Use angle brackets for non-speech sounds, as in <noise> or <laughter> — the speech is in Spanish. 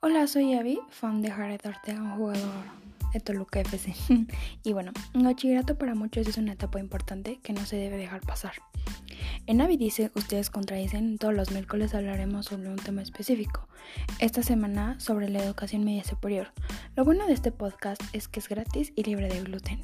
Hola, soy Abby, fan de Jared Ortega, un jugador de Toluca FC. <laughs> y bueno, el bachillerato para muchos es una etapa importante que no se debe dejar pasar. En Abby dice, ustedes contradicen, todos los miércoles hablaremos sobre un tema específico. Esta semana sobre la educación media superior. Lo bueno de este podcast es que es gratis y libre de gluten.